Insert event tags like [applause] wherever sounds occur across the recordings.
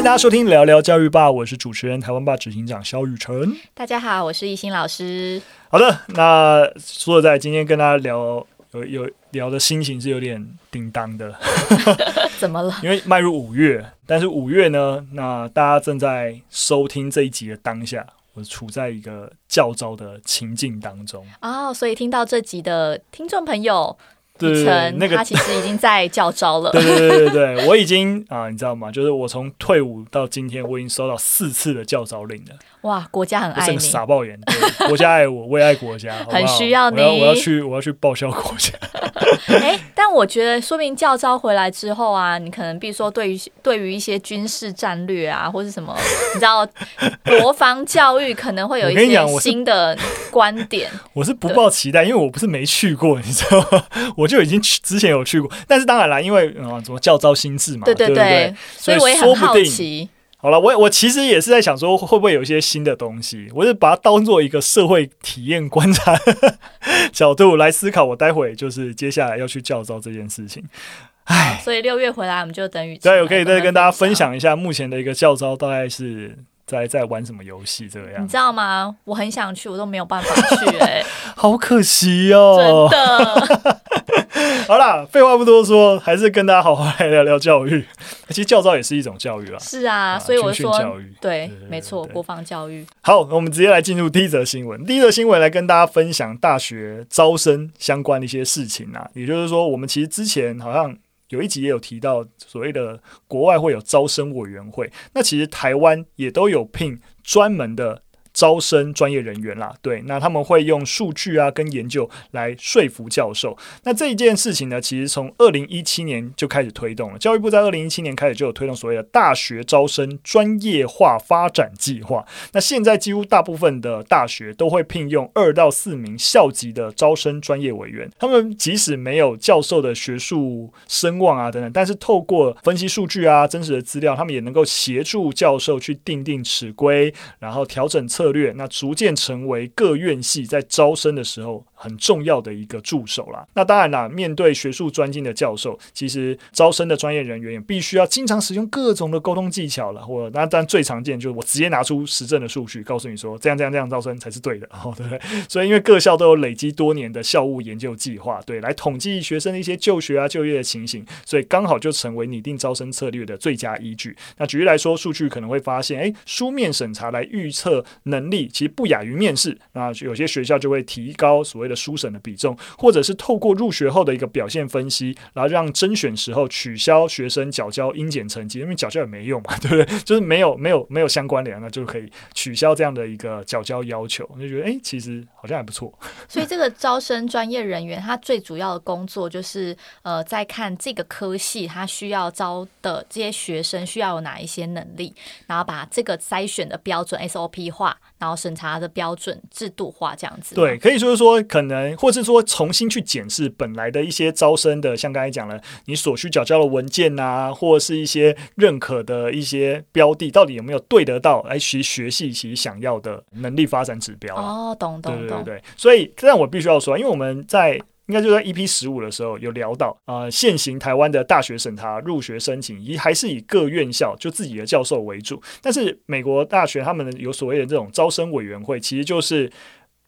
迎大家收听聊聊教育吧，我是主持人台湾吧执行长肖雨辰。大家好，我是懿心老师。好的，那说实在，今天跟大家聊有有聊的心情是有点叮当的，怎么了？因为迈入五月，但是五月呢，那大家正在收听这一集的当下，我处在一个较糟的情境当中啊，oh, 所以听到这集的听众朋友。对，那个他其实已经在叫招了。对对对对对，我已经啊，你知道吗？就是我从退伍到今天，我已经收到四次的叫招令了。哇，国家很爱你，傻爆眼，[laughs] 国家爱我，我也爱国家，好好很需要你。我要，我要去，我要去报效国家。哎、欸，但我觉得，说明教招回来之后啊，你可能比如说对于对于一些军事战略啊，或是什么，[laughs] 你知道，国防教育可能会有一些新的观点。我是，我是不抱期待，因为我不是没去过，[laughs] 你知道吗？我就已经去之前有去过，但是当然啦，因为啊，什么教招心智嘛，对对对，对对对，所以我也很好奇。好了，我我其实也是在想说，会不会有一些新的东西？我是把它当做一个社会体验观察 [laughs] 角度来思考。我待会就是接下来要去教招这件事情。哎，所以六月回来，我们就等于对，我可以再跟大家分享一下目前的一个教招大概是在在玩什么游戏这个样子。你知道吗？我很想去，我都没有办法 [laughs] 去、欸，哎，好可惜哦，真的。[laughs] 好啦，废话不多说，还是跟大家好好来聊聊教育。[laughs] 其实教招也是一种教育啊。是啊，所以我说，对，对，没错，国防教育。好，我们直接来进入第一则新闻。第一则新闻来跟大家分享大学招生相关的一些事情啊。也就是说，我们其实之前好像有一集也有提到，所谓的国外会有招生委员会，那其实台湾也都有聘专门的。招生专业人员啦，对，那他们会用数据啊跟研究来说服教授。那这一件事情呢，其实从二零一七年就开始推动了。教育部在二零一七年开始就有推动所谓的大学招生专业化发展计划。那现在几乎大部分的大学都会聘用二到四名校级的招生专业委员。他们即使没有教授的学术声望啊等等，但是透过分析数据啊、真实的资料，他们也能够协助教授去订定尺规，然后调整策略，那逐渐成为各院系在招生的时候很重要的一个助手啦。那当然啦，面对学术专精的教授，其实招生的专业人员也必须要经常使用各种的沟通技巧了。或那当然最常见就是我直接拿出实证的数据，告诉你说这样这样这样招生才是对的，哦，对不对？所以因为各校都有累积多年的校务研究计划，对，来统计学生的一些就学啊、就业的情形，所以刚好就成为拟定招生策略的最佳依据。那举例来说，数据可能会发现，诶，书面审查来预测能力，其实不亚于面试。那有些学校就会提高所谓的书审的比重，或者是透过入学后的一个表现分析，然后让甄选时候取消学生缴交英检成绩，因为缴交也没用嘛，[laughs] 对不对？就是没有没有没有相关联，那就可以取消这样的一个缴交要求。就觉得，哎，其实好像还不错。所以这个招生专业人员，他最主要的工作就是，呃，在看这个科系他需要招的这些学生需要有哪一些能力，然后把这个筛选的标准 SOP 化。然后审查的标准制度化这样子，对，可以说是说可能，或是说重新去检视本来的一些招生的，像刚才讲了，你所需缴交的文件啊，或是一些认可的一些标的，到底有没有对得到来学学系其想要的能力发展指标？哦，懂懂懂，对对对。所以，这样我必须要说，因为我们在。应该就在 EP 十五的时候有聊到，呃，现行台湾的大学审查入学申请，以还是以各院校就自己的教授为主。但是美国大学他们有所谓的这种招生委员会，其实就是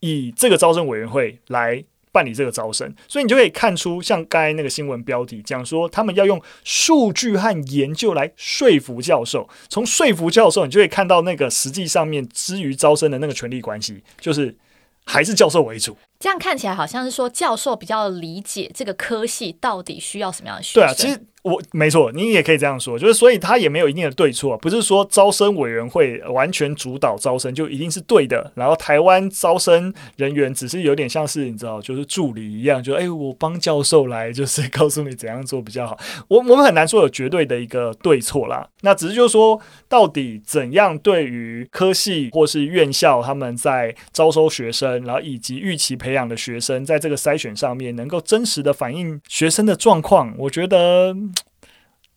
以这个招生委员会来办理这个招生。所以你就可以看出，像刚才那个新闻标题讲说，他们要用数据和研究来说服教授。从说服教授，你就可以看到那个实际上面之于招生的那个权力关系，就是还是教授为主。这样看起来好像是说教授比较理解这个科系到底需要什么样的学生。对啊，其实。我没错，你也可以这样说，就是所以他也没有一定的对错，不是说招生委员会完全主导招生就一定是对的，然后台湾招生人员只是有点像是你知道，就是助理一样，就哎，我帮教授来，就是告诉你怎样做比较好。我我们很难说有绝对的一个对错啦，那只是就是说，到底怎样对于科系或是院校他们在招收学生，然后以及预期培养的学生，在这个筛选上面能够真实的反映学生的状况，我觉得。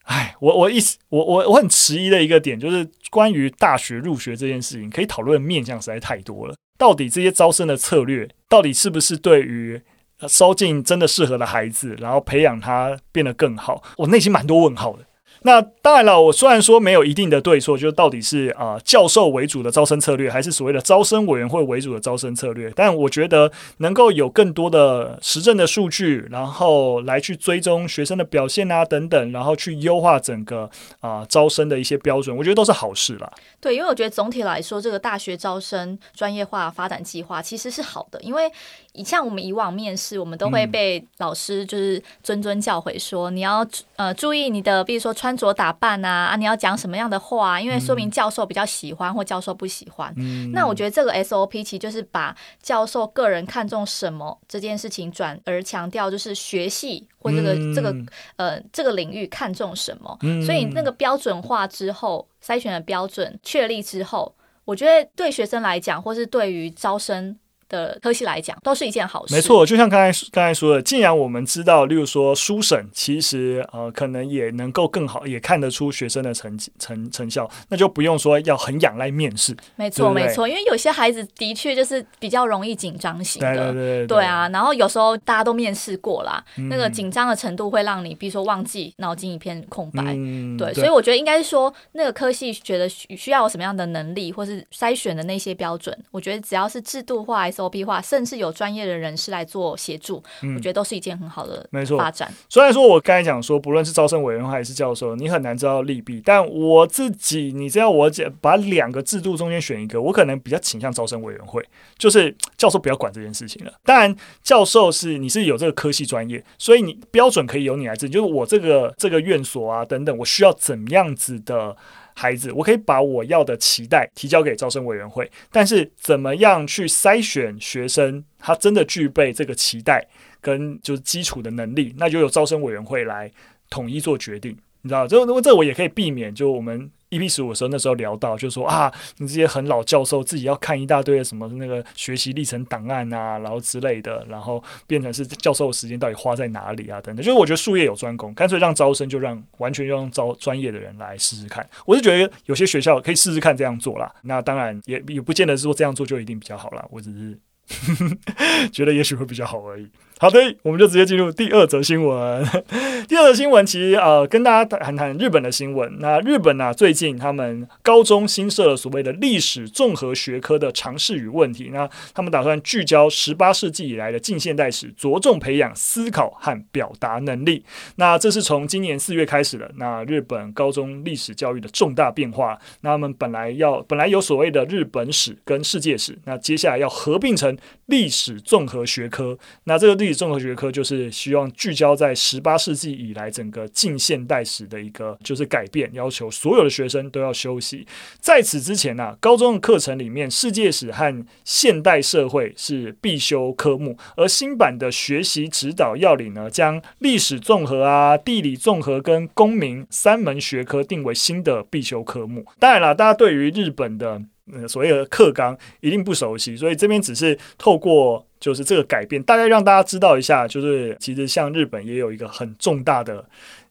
哎，我我意思，我我我很迟疑的一个点就是关于大学入学这件事情，可以讨论的面向实在太多了。到底这些招生的策略，到底是不是对于收进真的适合的孩子，然后培养他变得更好？我内心蛮多问号的。那当然了，我虽然说没有一定的对错，就到底是啊、教授为主的招生策略，还是所谓的招生委员会为主的招生策略，但我觉得能够有更多的实证的数据，然后来去追踪学生的表现啊等等，然后去优化整个啊、招生的一些标准，我觉得都是好事啦。对，因为我觉得总体来说，这个大学招生专业化发展计划其实是好的，因为像我们以往面试，我们都会被老师就是谆谆教诲说，你要呃注意你的，比如说穿着打扮啊，啊你要讲什么样的话，因为说明教授比较喜欢或教授不喜欢。嗯、那我觉得这个 SOP 其实就是把教授个人看重什么这件事情，转而强调就是学系或这个、嗯、这个呃这个领域看重什么。嗯、所以那个标准化之后，筛选的标准确立之后，我觉得对学生来讲，或是对于招生。的科系来讲，都是一件好事。没错，就像刚才刚才说的，既然我们知道，例如说书审，其实呃可能也能够更好，也看得出学生的成绩成成效，那就不用说要很仰赖面试。没错，没错，因为有些孩子的确就是比较容易紧张型的，对对对，对，对啊。然后有时候大家都面试过啦，嗯、那个紧张的程度会让你，比如说忘记，脑筋一片空白。嗯、对，对，所以我觉得应该是说，那个科系觉得需要有什么样的能力，或是筛选的那些标准，我觉得只要是制度化。SOP 化，甚至有专业的人士来做协助，嗯，我觉得都是一件很好的没错发展。虽然说我刚才讲说，不论是招生委员会还是教授，你很难知道利弊。但我自己，你只要我讲把两个制度中间选一个，我可能比较倾向招生委员会，就是教授不要管这件事情了。当然，教授是你是有这个科系专业，所以你标准可以由你来制定，就是我这个这个院所啊等等，我需要怎么样子的。孩子，我可以把我要的期待提交给招生委员会，但是怎么样去筛选学生，他真的具备这个期待跟就是基础的能力，那就由招生委员会来统一做决定，你知道，这这这我也可以避免，就我们。EP 十五的时候，那时候聊到，就说啊，你这些很老教授自己要看一大堆的什么那个学习历程档案啊，然后之类的，然后变成是教授的时间到底花在哪里啊？等等，就是我觉得术业有专攻，干脆让招生就让完全用招专业的人来试试看。我是觉得有些学校可以试试看这样做啦。那当然也也不见得是说这样做就一定比较好啦。我只是 [laughs] 觉得也许会比较好而已。好的，我们就直接进入第二则新闻。[laughs] 第二则新闻其实呃，跟大家谈谈日本的新闻。那日本呢、最近他们高中新设了所谓的历史综合学科的尝试与问题。那他们打算聚焦十八世纪以来的近现代史，着重培养思考和表达能力。那这是从今年四月开始的。那日本高中历史教育的重大变化。那他们本来要本来有所谓的日本史跟世界史，那接下来要合并成历史综合学科。那这个历史综合学科就是希望聚焦在十八世纪以来整个近现代史的一个就是改变，要求所有的学生都要修习。在此之前呢、高中的课程里面，世界史和现代社会是必修科目，而新版的学习指导要领呢，将历史综合啊、地理综合跟公民三门学科定为新的必修科目。当然了，大家对于日本的所谓的课纲一定不熟悉，所以这边只是透过。就是这个改变，大概让大家知道一下，就是其实像日本也有一个很重大的。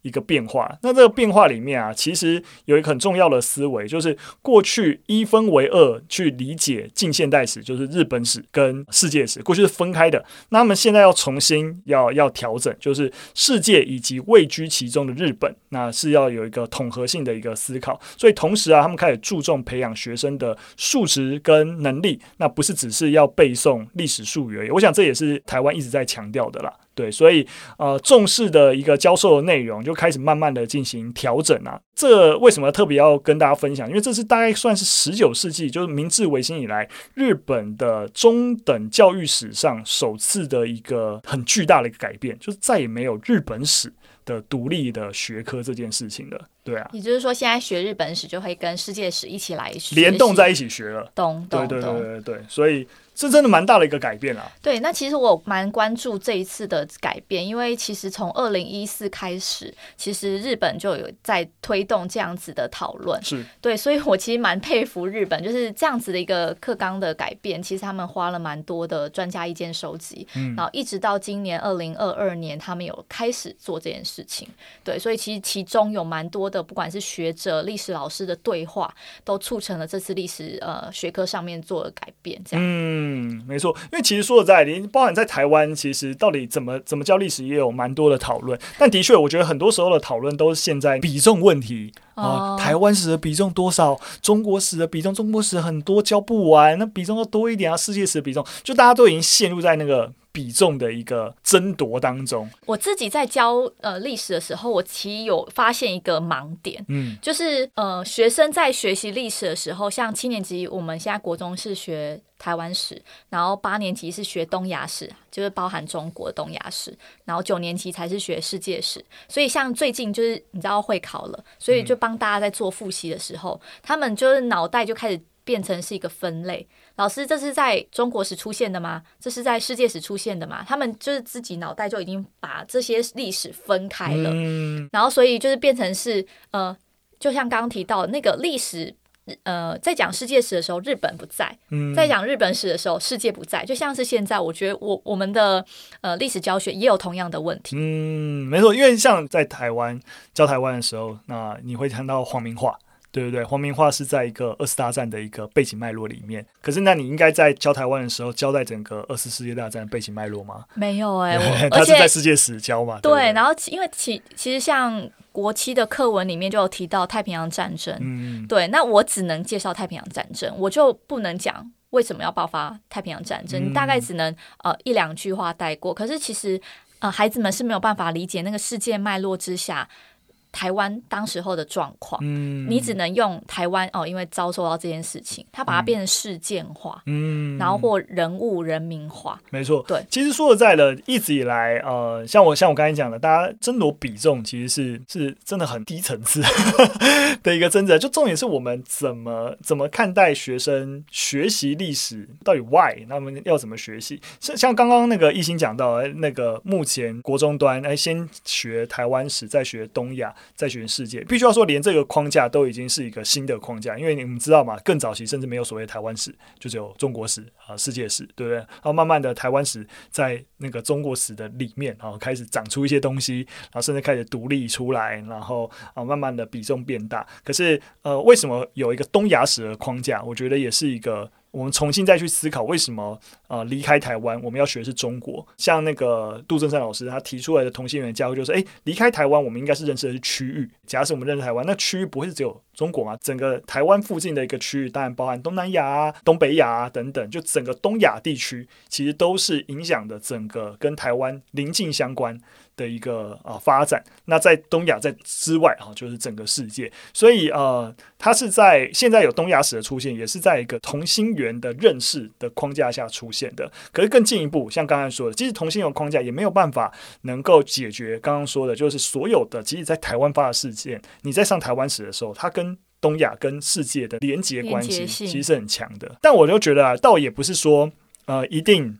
一个变化，那这个变化里面啊，其实有一个很重要的思维，就是过去一分为二去理解近现代史，就是日本史跟世界史，过去是分开的。那他们现在要重新要要调整，就是世界以及位居其中的日本，那是要有一个统合性的一个思考。所以同时啊，他们开始注重培养学生的素质跟能力，那不是只是要背诵历史术语而已。我想这也是台湾一直在强调的啦。对，所以呃，重视的一个教授的内容就开始慢慢的进行调整啊。这为什么特别要跟大家分享？因为这是大概算是十九世纪，就是明治维新以来日本的中等教育史上首次的一个很巨大的一个改变，就是再也没有日本史的独立的学科这件事情了。对啊，也就是说，现在学日本史就会跟世界史一起来学，联动在一起学了。懂懂懂，对对对对对，所以。这真的蛮大的一个改变啊！对，那其实我蛮关注这一次的改变，因为其实从二零一四开始，其实日本就有在推动这样子的讨论。是对，所以我其实蛮佩服日本，就是这样子的一个课纲的改变，其实他们花了蛮多的专家意见收集，嗯，然后一直到今年二零二二年，他们有开始做这件事情。对，所以其实其中有蛮多的，不管是学者、历史老师的对话，都促成了这次历史呃学科上面做了改变。这样，嗯。嗯，没错，因为其实说实在的，包含在台湾，其实到底怎么怎么教历史也有蛮多的讨论。但的确，我觉得很多时候的讨论都是现在比重问题啊，台湾史的比重多少，中国史的比重，中国史很多教不完，那比重要多一点啊，世界史的比重，就大家都已经陷入在那个。比重的一个争夺当中，我自己在教呃历史的时候，我其实有发现一个盲点，嗯，就是呃学生在学习历史的时候，像七年级我们现在国中是学台湾史，然后八年级是学东亚史，就是包含中国东亚史，然后九年级才是学世界史。所以像最近就是你知道会考了，所以就帮大家在做复习的时候，嗯，他们就是脑袋就开始变成是一个分类。老师，这是在中国史出现的吗？这是在世界史出现的吗？他们就是自己脑袋就已经把这些历史分开了，嗯、然后所以就是变成是呃，就像刚刚提到那个历史，呃，在讲世界史的时候，日本不在；嗯、在讲日本史的时候，世界不在。就像是现在，我觉得我我们的呃历史教学也有同样的问题。嗯，没错，因为像在台湾教台湾的时候，那你会谈到皇民化。对不对，皇民化是在一个二次大战的一个背景脉络里面。可是，那你应该在教台湾的时候，交代整个二次世界大战的背景脉络吗？没有哎、欸，[laughs] 他是在世界史教嘛？对，对，对，然后因为其其实像国七的课文里面就有提到太平洋战争，嗯，对，那我只能介绍太平洋战争，我就不能讲为什么要爆发太平洋战争，嗯、你大概只能呃一两句话带过。可是其实呃孩子们是没有办法理解那个世界脉络之下。台湾当时候的状况，嗯，你只能用台湾哦，因为遭受到这件事情，他把它变成事件化，嗯，然后或人物人民化，没错，对。其实说实在的，一直以来，呃，像我像我刚才讲的，大家争夺比重，其实是是真的很低层次 [laughs] 的一个争执。就重点是我们怎么怎么看待学生学习历史，到底 why，他们要怎么学习？像像刚刚那个一心讲到，那个目前国中端，哎，先学台湾史，再学东亚。在学世界，必须要说，连这个框架都已经是一个新的框架，因为你们知道嘛，更早期甚至没有所谓台湾史，就只有中国史啊、世界史，对不对？然后慢慢的，台湾史在那个中国史的里面，然后开始长出一些东西，然后甚至开始独立出来，然后啊，慢慢的比重变大。可是，呃，为什么有一个东亚史的框架？我觉得也是一个。我们重新再去思考，为什么呃离开台湾，我们要学的是中国？像那个杜正山老师他提出来的同心圆教会，就是诶，离开台湾，我们应该是认识的是区域。假使我们认识台湾，那区域不会是只有中国吗？整个台湾附近的一个区域，当然包含东南亚、东北亚等等，就整个东亚地区，其实都是影响的整个跟台湾邻近相关的一个啊发展，那在东亚在之外啊，就是整个世界，所以呃，它是在现在有东亚史的出现，也是在一个同心圆的认识的框架下出现的。可是更进一步，像刚才说的，其实同心圆框架也没有办法能够解决刚刚说的，就是所有的，即使在台湾发的事件，你在上台湾史的时候，它跟东亚跟世界的连接关系其实是很强的。但我就觉得啊，倒也不是说呃，一定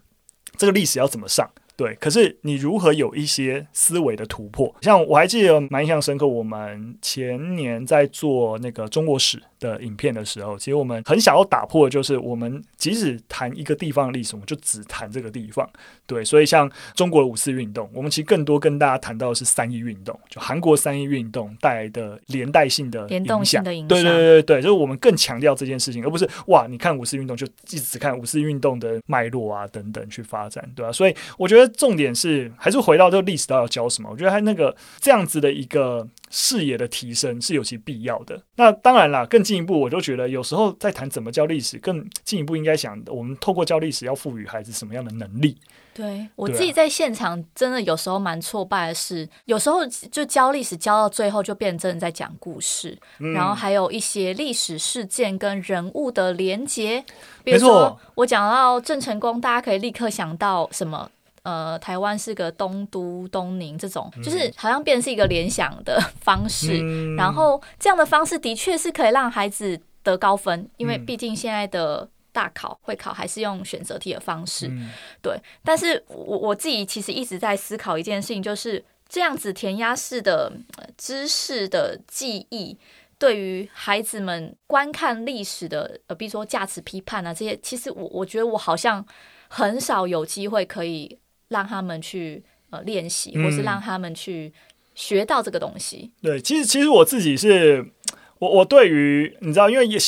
这个历史要怎么上。对，可是你如何有一些思维的突破？像我还记得蛮印象深刻，我们前年在做那个中国史的影片的时候，其实我们很想要打破的就是，我们即使谈一个地方的历史，我们就只谈这个地方。对，所以像中国的五四运动，我们其实更多跟大家谈到的是三一运动，就韩国三一运动带来的连带性的影响。联动性的影响。对对对对，就是我们更强调这件事情，而不是哇，你看五四运动就一直看五四运动的脉络啊等等去发展，对吧？所以我觉得。重点是还是回到这个历史到底要教什么？我觉得他那个这样子的一个视野的提升是有其必要的。那当然啦，更进一步，我就觉得有时候在谈怎么教历史，更进一步应该想，我们透过教历史要赋予孩子什么样的能力？对，我自己在现场真的有时候蛮挫败的是，有时候就教历史教到最后就变成真的在讲故事，嗯，然后还有一些历史事件跟人物的连结。比如说我讲到郑成功，大家可以立刻想到什么？呃，台湾是个东都东宁，这种就是好像变成是一个联想的方式，嗯，然后这样的方式的确是可以让孩子得高分，因为毕竟现在的大考会考还是用选择题的方式，嗯，对。但是我我自己其实一直在思考一件事情，就是这样子填鸭式的知识的记忆，对于孩子们观看历史的，呃，比如说价值批判啊这些，其实我我觉得我好像很少有机会可以。让他们去呃练习，或是让他们去学到这个东西。嗯、对，其实其实我自己是，我我对于你知道，因为也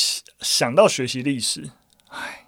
想到学习历史，唉，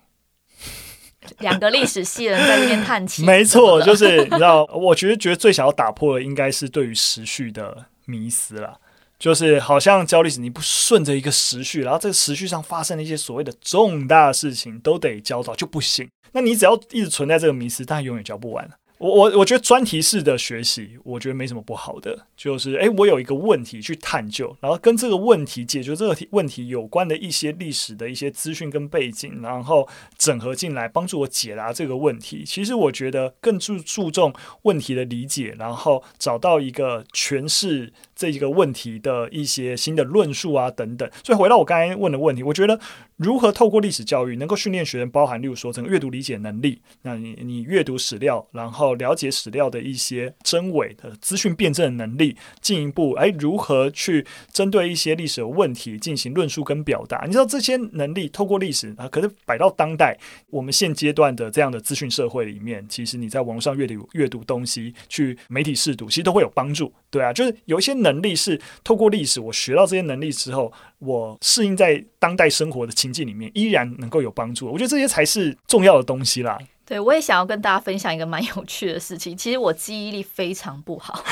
两个历史系人在那边叹气。[laughs] 没错，就是你知道，我觉得觉得最想要打破的应该是对于时序的迷思了。就是好像教历史，你不顺着一个时序，然后这个时序上发生了一些所谓的重大事情，都得教到就不行。那你只要一直存在这个迷失，但永远教不完。我我我觉得专题式的学习，我觉得没什么不好的，就是诶，我有一个问题去探究，然后跟这个问题解决这个问题有关的一些历史的一些资讯跟背景，然后整合进来，帮助我解答这个问题。其实我觉得更注注重问题的理解，然后找到一个诠释这一个问题的一些新的论述啊等等。所以回到我刚才问的问题，我觉得。如何透过历史教育能够训练学生，包含例如说整个阅读理解能力？那你你阅读史料，然后了解史料的一些真伪的资讯辩证的能力，进一步哎如何去针对一些历史的问题进行论述跟表达？你知道这些能力透过历史啊，可是摆到当代我们现阶段的这样的资讯社会里面，其实你在网络上阅读阅读东西，去媒体试读，其实都会有帮助。对啊，就是有一些能力是透过历史，我学到这些能力之后，我适应在当代生活的情境里面，依然能够有帮助。我觉得这些才是重要的东西啦。对，我也想要跟大家分享一个蛮有趣的事情。其实我记忆力非常不好，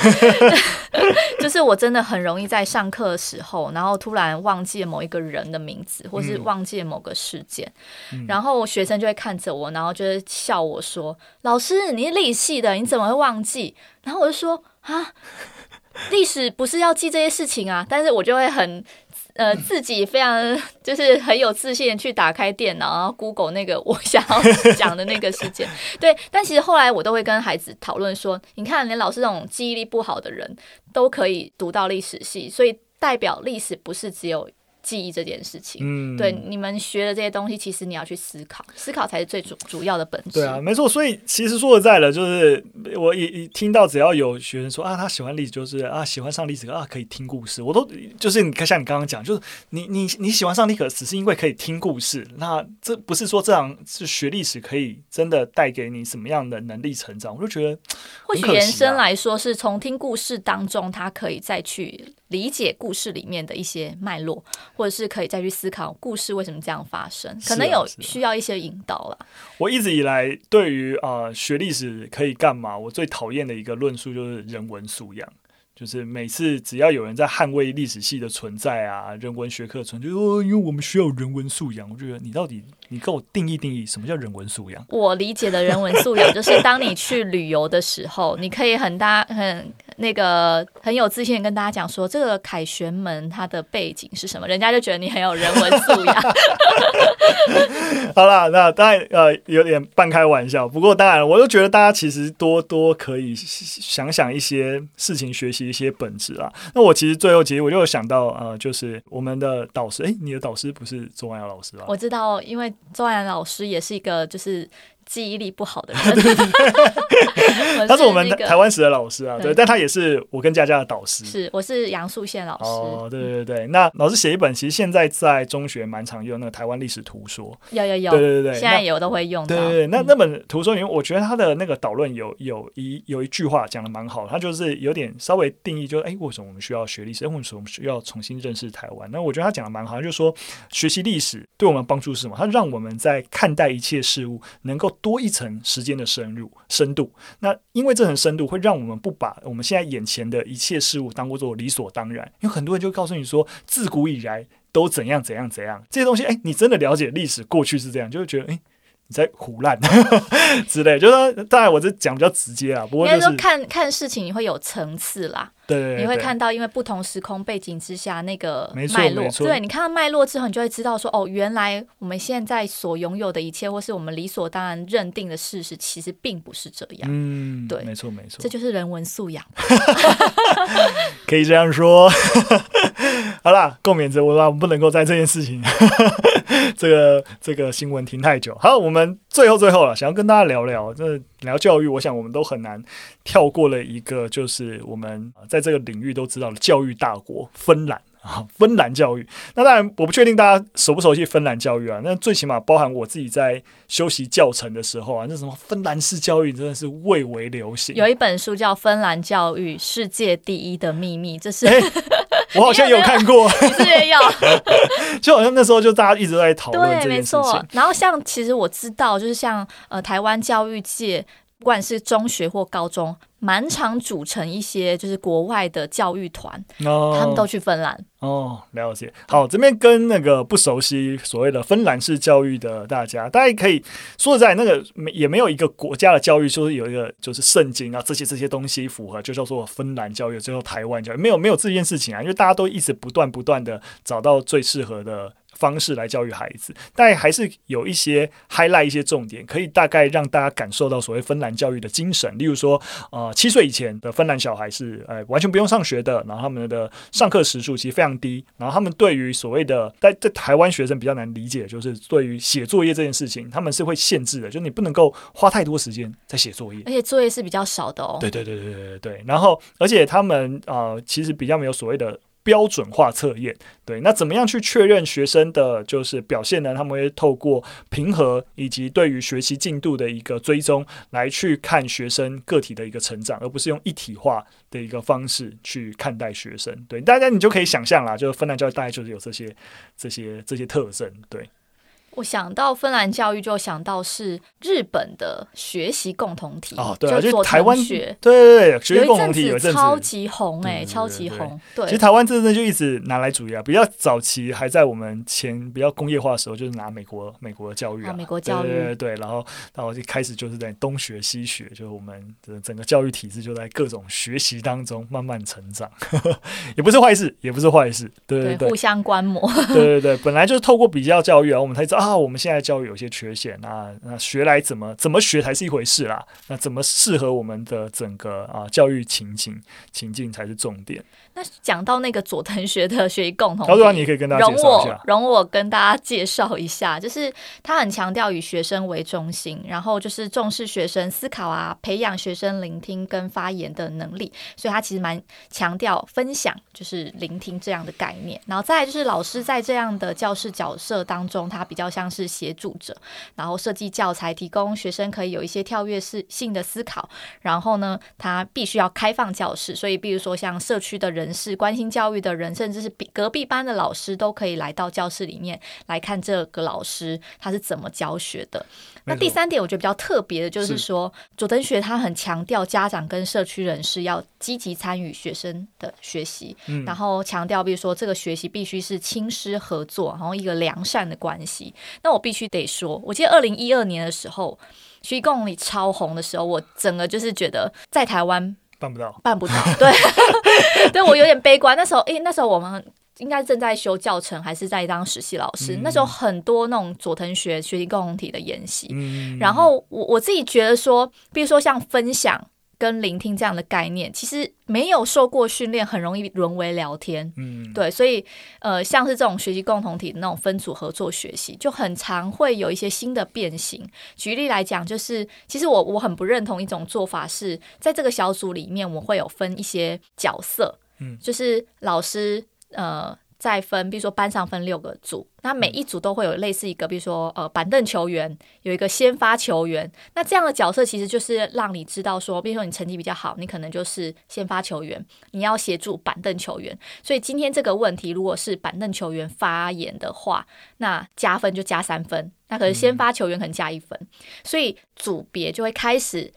[laughs] 就是我真的很容易在上课的时候，然后突然忘记了某一个人的名字，或是忘记了某个事件，嗯、然后学生就会看着我，然后就会笑我说：“老师，你是历史系的，你怎么会忘记？”然后我就说：“啊。”历史不是要记这些事情啊，但是我就会很呃自己非常就是很有自信去打开电脑，然后 Google 那个我想要讲的那个事件。对，但其实后来我都会跟孩子讨论说，你看连老师这种记忆力不好的人都可以读到历史系，所以代表历史不是只有。记忆这件事情，嗯，对，你们学的这些东西，其实你要去思考，思考才是最主主要的本质。对啊，没错。所以其实说实在的，就是我一一听到只要有学生说啊，他喜欢历史，就是啊，喜欢上历史啊，可以听故事，我都就是你看，像你刚刚讲，就是你你你喜欢上历史，只是因为可以听故事，那这不是说这样是学历史可以真的带给你什么样的能力成长？我就觉得、啊，或许延伸来说，是从听故事当中，他可以再去。理解故事里面的一些脉络，或者是可以再去思考故事为什么这样发生，可能有需要一些引导了。我一直以来对于啊、呃、学历史可以干嘛，我最讨厌的一个论述就是人文素养。就是每次只要有人在捍卫历史系的存在啊，人文学科存在，就说因为我们需要人文素养。我觉得你到底你给我定义定义什么叫人文素养？我理解的人文素养就是当你去旅游的时候，你可以很大很那个很有自信的跟大家讲说，这个凯旋门它的背景是什么，人家就觉得你很有人文素养。好啦，那当然呃有点半开玩笑，不过当然我就觉得大家其实多多可以想想一些事情学习。一些本质啊，那我其实最后其实我就想到，呃，就是我们的导师，诶，你的导师不是周安阳老师吧？我知道，因为周安老师也是一个就是。记忆力不好的人，[laughs] [laughs] 他是我们台湾史的老师啊，对，但他也是我跟佳佳的导师。是，我是杨素宪老师。哦，对对对，那老师写一本，其实现在在中学蛮常用那个台湾历史图说。有有有，对对对，现在有都会用。对对对，那那本图说里面，我觉得他的那个导论有有一有一句话讲的蛮好，他就是有点稍微定义，就是哎，为什么我们需要学历史？为什么我们需要重新认识台湾？那我觉得他讲的蛮好，就是说学习历史对我们帮助是什么？他让我们在看待一切事物能够多一层时间的深入深度，那因为这层深度会让我们不把我们现在眼前的一切事物当做理所当然。有很多人就告诉你说，自古以来都怎样怎样怎样这些东西，哎，你真的了解历史过去是这样，就会觉得诶。你在胡乱 [laughs] 之类，就是说当然我这讲比较直接啊，不过就是说看看事情你会有层次啦，对，对，对，你会看到因为不同时空背景之下那个脉络，对，你看到脉络之后，你就会知道说哦，原来我们现在所拥有的一切，或是我们理所当然认定的事实，其实并不是这样。嗯，对，没错没错，这就是人文素养，[laughs] 可以这样说。[laughs] 好啦，共勉之，我我们不能够在这件事情。[laughs] 这个这个新闻停太久，好，我们最后最后了，想要跟大家聊聊，这聊教育，我想我们都很难跳过了一个，就是我们在这个领域都知道的教育大国芬兰。啊，[laughs] 芬兰教育。那当然，我不确定大家熟不熟悉芬兰教育啊。那最起码包含我自己在修习教程的时候啊，那什么芬兰式教育真的是蔚为流行。有一本书叫《芬兰教育世界第一的秘密》，这是、欸、我好像有看过，[laughs] 你是也有，[laughs] 就好像那时候就大家一直在讨论这件事情。对，没错。然后像其实我知道，就是像呃台湾教育界。不管是中学或高中，蛮常组成一些就是国外的教育团，哦，他们都去芬兰。哦，了解。好，这边跟那个不熟悉所谓的芬兰式教育的大家，大家可以说实在，那个没也没有一个国家的教育就是有一个就是圣经啊，这些这些东西符合就叫做芬兰教育，就叫台湾教育，没有没有这件事情啊，因为大家都一直不断不断的找到最适合的。方式来教育孩子，但还是有一些 highlight 一些重点，可以大概让大家感受到所谓芬兰教育的精神。例如说，呃，七岁以前的芬兰小孩是呃完全不用上学的，然后他们的上课时数其实非常低，然后他们对于所谓的在在台湾学生比较难理解，就是对于写作业这件事情，他们是会限制的，就是你不能够花太多时间在写作业，而且作业是比较少的哦。对对对对对对对，然后而且他们呃其实比较没有所谓的。标准化测验，对，那怎么样去确认学生的就是表现呢？他们会透过评核以及对于学习进度的一个追踪，来去看学生个体的一个成长，而不是用一体化的一个方式去看待学生。对，大家你就可以想象啦，就是芬兰教育大概就是有这些、这些、这些特征，对。我想到芬兰教育，就想到是日本的学习共同体哦，对啊，就台湾学，对对对，学习共同体有一阵子超级红哎，超级红。对，其实台湾这阵就一直拿来主义啊，比较早期还在我们前比较工业化的时候，就是拿美国美国的教育啊，美国教育，对对对，然后然后一开始就是在东学西学，就是我们的整个教育体制就在各种学习当中慢慢成长，[laughs] 也不是坏事，也不是坏事，对对对，互相观摩，对对对，本来就是透过比较教育啊，我们才知道啊，我们现在教育有些缺陷，那那学来怎么怎么学才是一回事啦，那怎么适合我们的整个啊教育情景情境才是重点。那讲到那个佐藤学的学习共同体，陶主你可以跟大家容我容我跟大家介绍一下，就是他很强调以学生为中心，然后就是重视学生思考啊，培养学生聆听跟发言的能力，所以他其实蛮强调分享，就是聆听这样的概念。然后再来就是老师在这样的教室角色当中，他比较像是协助者，然后设计教材，提供学生可以有一些跳跃式性的思考。然后呢，他必须要开放教室，所以比如说像社区的人。人士关心教育的人，甚至是隔壁班的老师，都可以来到教室里面来看这个老师他是怎么教学的。那第三点，我觉得比较特别的就是说，佐藤学他很强调家长跟社区人士要积极参与学生的学习，嗯、然后强调，比如说这个学习必须是亲师合作，然后一个良善的关系。那我必须得说，我记得二零一二年的时候，学习共里超红的时候，我整个就是觉得在台湾。办不到，办不到。[laughs] 对，[laughs] 对我有点悲观。那时候，诶，那时候我们应该正在修教程，还是在当实习老师。嗯、那时候很多那种佐藤学学习共同体的研习。嗯、然后我我自己觉得说，比如说像分享。跟聆听这样的概念，其实没有受过训练，很容易沦为聊天。嗯，对，所以呃，像是这种学习共同体的那种分组合作学习，就很常会有一些新的变形。举例来讲，就是其实我我很不认同一种做法是，是在这个小组里面，我会有分一些角色，嗯，就是老师呃。再分，比如说班上分六个组，那每一组都会有类似一个，比如说呃板凳球员，有一个先发球员。那这样的角色其实就是让你知道说，比如说你成绩比较好，你可能就是先发球员，你要协助板凳球员。所以今天这个问题，如果是板凳球员发言的话，那加分就加三分，那可是先发球员可能加一分。所以组别就会开始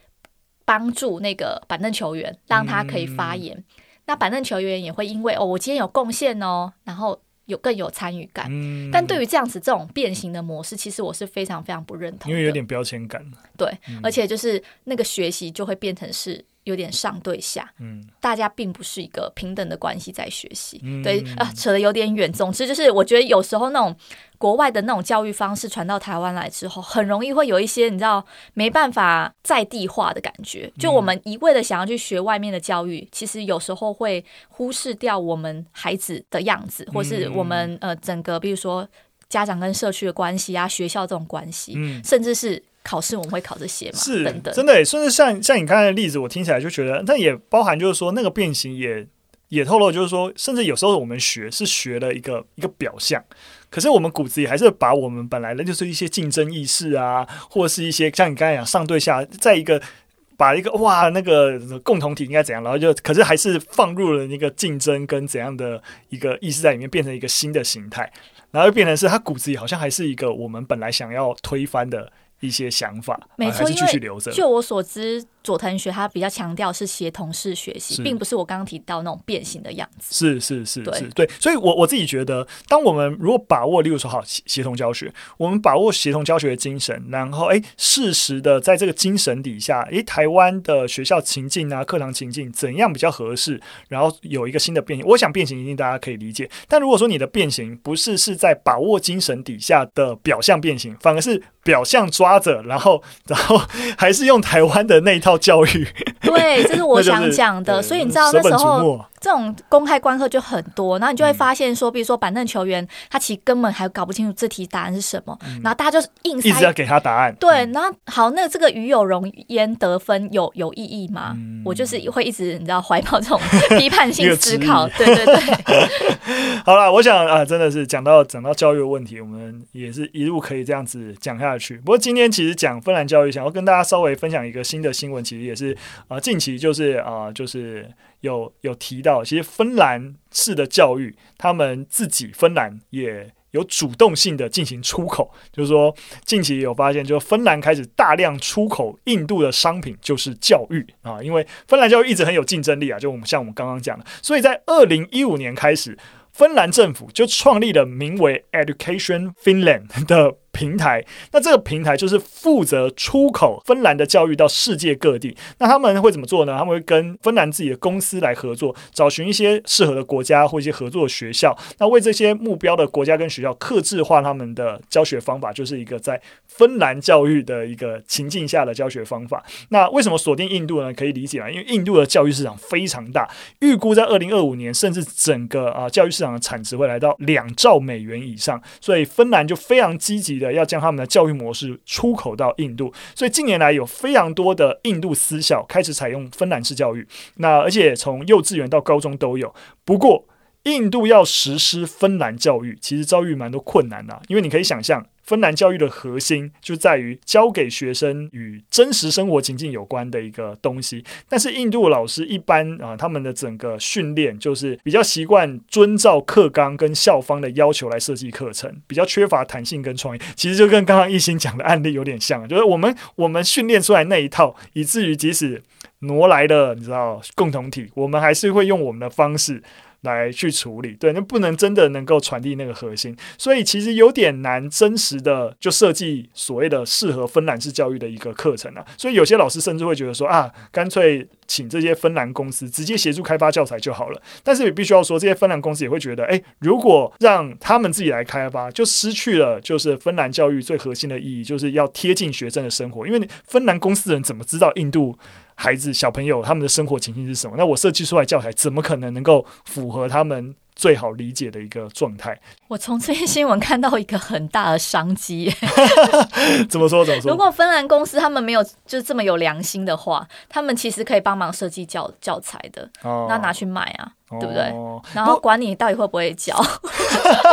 帮助那个板凳球员，让他可以发言。那板凳球员也会因为哦，我今天有贡献哦，然后有更有参与感。嗯，但对于这样子这种变形的模式，其实我是非常非常不认同，因为有点标签感。对，嗯，而且就是那个学习就会变成是。有点上对下，嗯，大家并不是一个平等的关系在学习，嗯、对啊，扯得有点远。总之就是，我觉得有时候那种国外的那种教育方式传到台湾来之后，很容易会有一些你知道没办法在地化的感觉。就我们一味的想要去学外面的教育，其实有时候会忽视掉我们孩子的样子，或是我们呃整个，比如说家长跟社区的关系啊，学校这种关系，嗯、甚至是。考试我们会考这些嘛？是等等真的，甚至像像你刚才的例子，我听起来就觉得，那也包含就是说，那个变形也也透露，就是说，甚至有时候我们学是学了一个一个表象，可是我们骨子里还是把我们本来的就是一些竞争意识啊，或是一些像你刚才讲上对下，在一个把一个哇那个共同体应该怎样，然后就可是还是放入了那个竞争跟怎样的一个意识在里面，变成一个新的形态，然后就变成是他骨子里好像还是一个我们本来想要推翻的一些想法，没错，还是继续留着。就我所知。佐藤学他比较强调是协同式学习，并不是我刚刚提到那种变形的样子。是是是对是对，所以我我自己觉得，当我们如果把握，例如说好协协同教学，我们把握协同教学的精神，然后哎，适时的在这个精神底下，哎，台湾的学校情境啊，课堂情境怎样比较合适，然后有一个新的变形。我想变形一定大家可以理解，但如果说你的变形不是是在把握精神底下的表象变形，反而是表象抓着，然后然后 [laughs] 还是用台湾的那一套教育。[laughs] 对，这是我想讲的。所以你知道那时候这种公开观课就很多，然后你就会发现说，比如说板凳球员，他其实根本还搞不清楚这题答案是什么，然后大家就硬塞，一直要给他答案。对，然后好，那这个与有容焉得分有有意义吗？我就是会一直你知道怀抱这种批判性思考。对对对。[laughs] 好了，我想啊，真的是讲到讲到教育的问题，我们也是一路可以这样子讲下去。不过今天其实讲芬兰教育，想要跟大家稍微分享一个新的新闻，其实也是啊，近期就是啊，就是有有提到，其实芬兰式的教育，他们自己芬兰也有主动性的进行出口，就是说近期有发现，就芬兰开始大量出口印度的商品，就是教育啊，因为芬兰教育一直很有竞争力啊，就我们像我们刚刚讲的，所以在二零一五年开始。芬兰政府就创立了名为 Education Finland 的平台，那这个平台就是负责出口芬兰的教育到世界各地。那他们会怎么做呢？他们会跟芬兰自己的公司来合作，找寻一些适合的国家或一些合作的学校。那为这些目标的国家跟学校客制化他们的教学方法，就是一个在芬兰教育的一个情境下的教学方法。那为什么锁定印度呢？可以理解啊，因为印度的教育市场非常大，预估在二零二五年，甚至整个啊教育市场的产值会来到两兆美元以上，所以芬兰就非常积极的要将他们的教育模式出口到印度。所以近年来有非常多的印度私校开始采用芬兰式教育，那而且从幼稚园到高中都有。不过，印度要实施芬兰教育，其实遭遇蛮多困难的，因为你可以想象。芬兰教育的核心就在于教给学生与真实生活情境有关的一个东西，但是印度老师一般啊、他们的整个训练就是比较习惯遵照课纲跟校方的要求来设计课程，比较缺乏弹性跟创意。其实就跟刚刚一心讲的案例有点像，就是我们我们训练出来那一套，以至于即使挪来了你知道共同体，我们还是会用我们的方式。来去处理，对，那不能真的能够传递那个核心，所以其实有点难真实的就设计所谓的适合芬兰式教育的一个课程啊，所以有些老师甚至会觉得说啊，干脆请这些芬兰公司直接协助开发教材就好了。但是也必须要说，这些芬兰公司也会觉得，诶，如果让他们自己来开发，就失去了就是芬兰教育最核心的意义，就是要贴近学生的生活，因为芬兰公司人怎么知道印度？孩子、小朋友他们的生活情境是什么？那我设计出来教材怎么可能能够符合他们最好理解的一个状态？我从这些新闻看到一个很大的商机。[laughs] 怎么说？怎么说？如果芬兰公司他们没有就这么有良心的话，他们其实可以帮忙设计教教材的。哦，那拿去卖啊。对不对？哦、然后管你到底会不会教。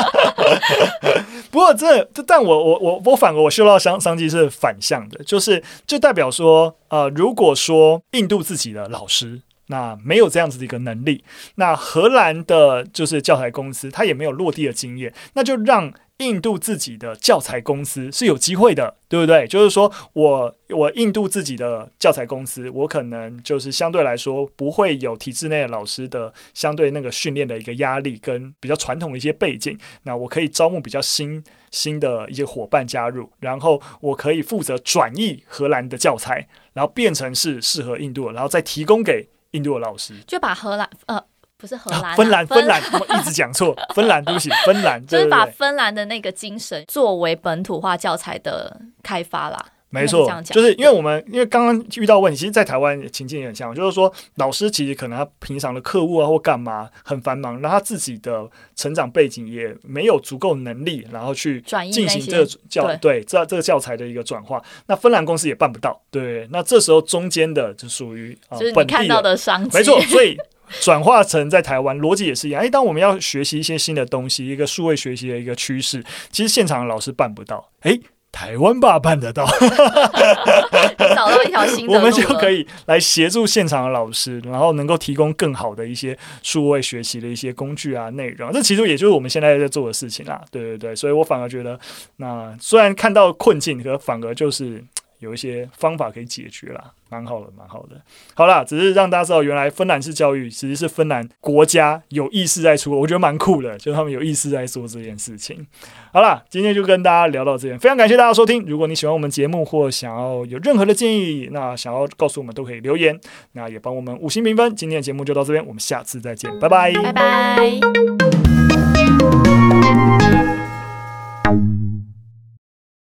[laughs] 不过这这，但我我我我反而我嗅到商商机是反向的，就是就代表说，呃，如果说印度自己的老师那没有这样子的一个能力，那荷兰的就是教材公司它也没有落地的经验，那就让。印度自己的教材公司是有机会的，对不对？就是说我我印度自己的教材公司，我可能就是相对来说不会有体制内的老师的相对那个训练的一个压力跟比较传统的一些背景，那我可以招募比较新新的一些伙伴加入，然后我可以负责转译荷兰的教材，然后变成是适合印度，然后再提供给印度的老师，就把荷兰呃。不是荷兰、啊啊，芬兰，芬兰，我一直讲错，[laughs] 芬兰，对不起，芬兰，就是把芬兰的那个精神作为本土化教材的开发啦。没错，就是因为我们因为刚刚遇到问题，其实，在台湾情境也很像，就是说老师其实可能他平常的课务啊或干嘛很繁忙，然后他自己的成长背景也没有足够能力，然后去进行这个教对，对这这个教材的一个转化。那芬兰公司也办不到，对，那这时候中间的就属于、呃、就是你看到的商机，没错，所以。转化成在台湾逻辑也是一样。哎，当我们要学习一些新的东西，一个数位学习的一个趋势，其实现场的老师办不到。哎。台湾吧办得到，[laughs] 找到一条新的路，我们就可以来协助现场的老师，然后能够提供更好的一些数位学习的一些工具啊内容。这其实也就是我们现在在做的事情啦。对对对，所以我反而觉得，那虽然看到困境，可反而就是。有一些方法可以解决啦，蛮好的，蛮好的。好啦，只是让大家知道，原来芬兰式教育其实是芬兰国家有意识在出，我觉得蛮酷的，就是他们有意识在做这件事情。好啦，今天就跟大家聊到这边，非常感谢大家收听。如果你喜欢我们节目，或想要有任何的建议，那想要告诉我们都可以留言，那也帮我们五星评分。今天的节目就到这边，我们下次再见，拜拜，拜拜。